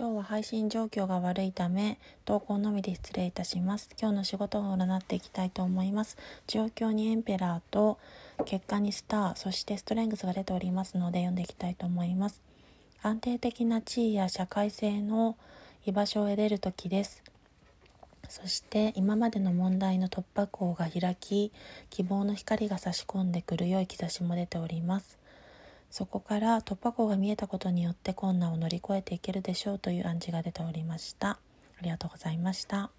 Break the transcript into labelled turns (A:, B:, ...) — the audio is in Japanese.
A: 今日は配信状況が悪いため投稿のみで失礼いたします。今日の仕事を占っていきたいと思います。状況にエンペラーと結果にスターそしてストレングスが出ておりますので読んでいきたいと思います。安定的な地位や社会性の居場所を得れる時です。そして今までの問題の突破口が開き希望の光が差し込んでくる良い兆しも出ております。そこから突破口が見えたことによって困難を乗り越えていけるでしょうという暗示が出ておりました。ありがとうございました。